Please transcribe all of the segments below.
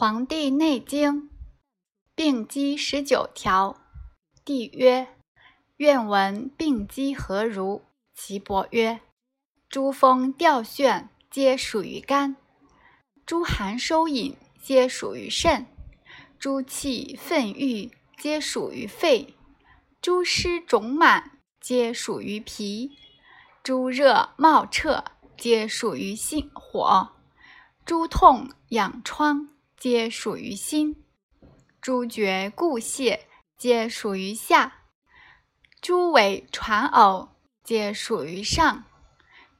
黄帝内经》病机十九条，帝曰：愿闻病机何如？岐伯曰：诸风调眩，皆属于肝；诸寒收引，皆属于肾；诸气愤郁，皆属于肺；诸湿肿满，皆属于脾；诸热冒彻，皆属于心火；诸痛痒疮。皆属于心，诸觉固泄，皆属于下；诸伪传偶，皆属于上；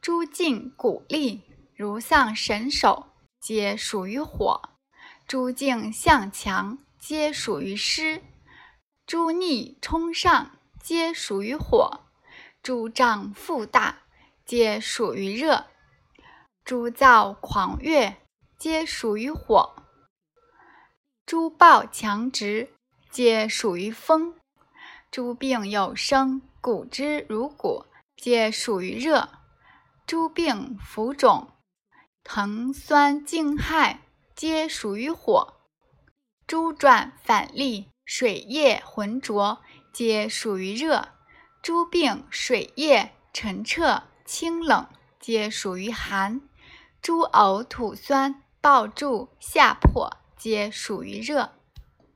诸颈骨立，如丧神手，皆属于火；诸颈向强，皆属于湿；诸逆冲上，皆属于火；诸胀腹大，皆属于热；诸躁狂悦，皆属于火。诸暴强直，皆属于风；诸病有生，骨之如骨，皆属于热；诸病浮肿、疼酸惊骇，皆属于火；诸转反利、水液浑浊，皆属于热；诸病水液澄澈、清冷，皆属于寒；诸呕吐酸、暴注下破。皆属于热。